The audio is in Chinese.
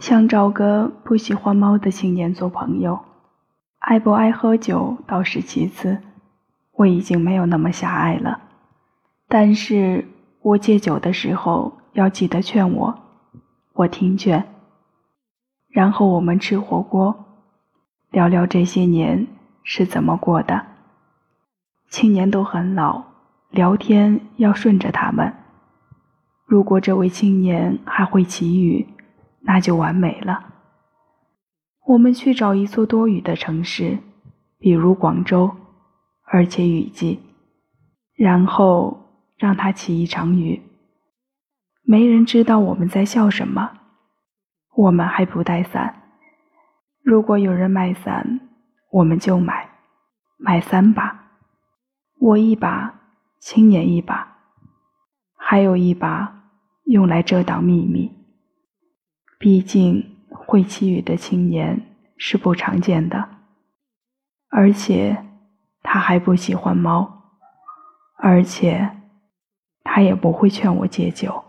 想找个不喜欢猫的青年做朋友，爱不爱喝酒倒是其次，我已经没有那么狭隘了。但是我戒酒的时候要记得劝我，我听劝。然后我们吃火锅，聊聊这些年是怎么过的。青年都很老，聊天要顺着他们。如果这位青年还会祈雨。那就完美了。我们去找一座多雨的城市，比如广州，而且雨季，然后让它起一场雨。没人知道我们在笑什么。我们还不带伞。如果有人卖伞，我们就买，买三把，我一把，青年一把，还有一把用来遮挡秘密。毕竟会祈雨的青年是不常见的，而且他还不喜欢猫，而且他也不会劝我戒酒。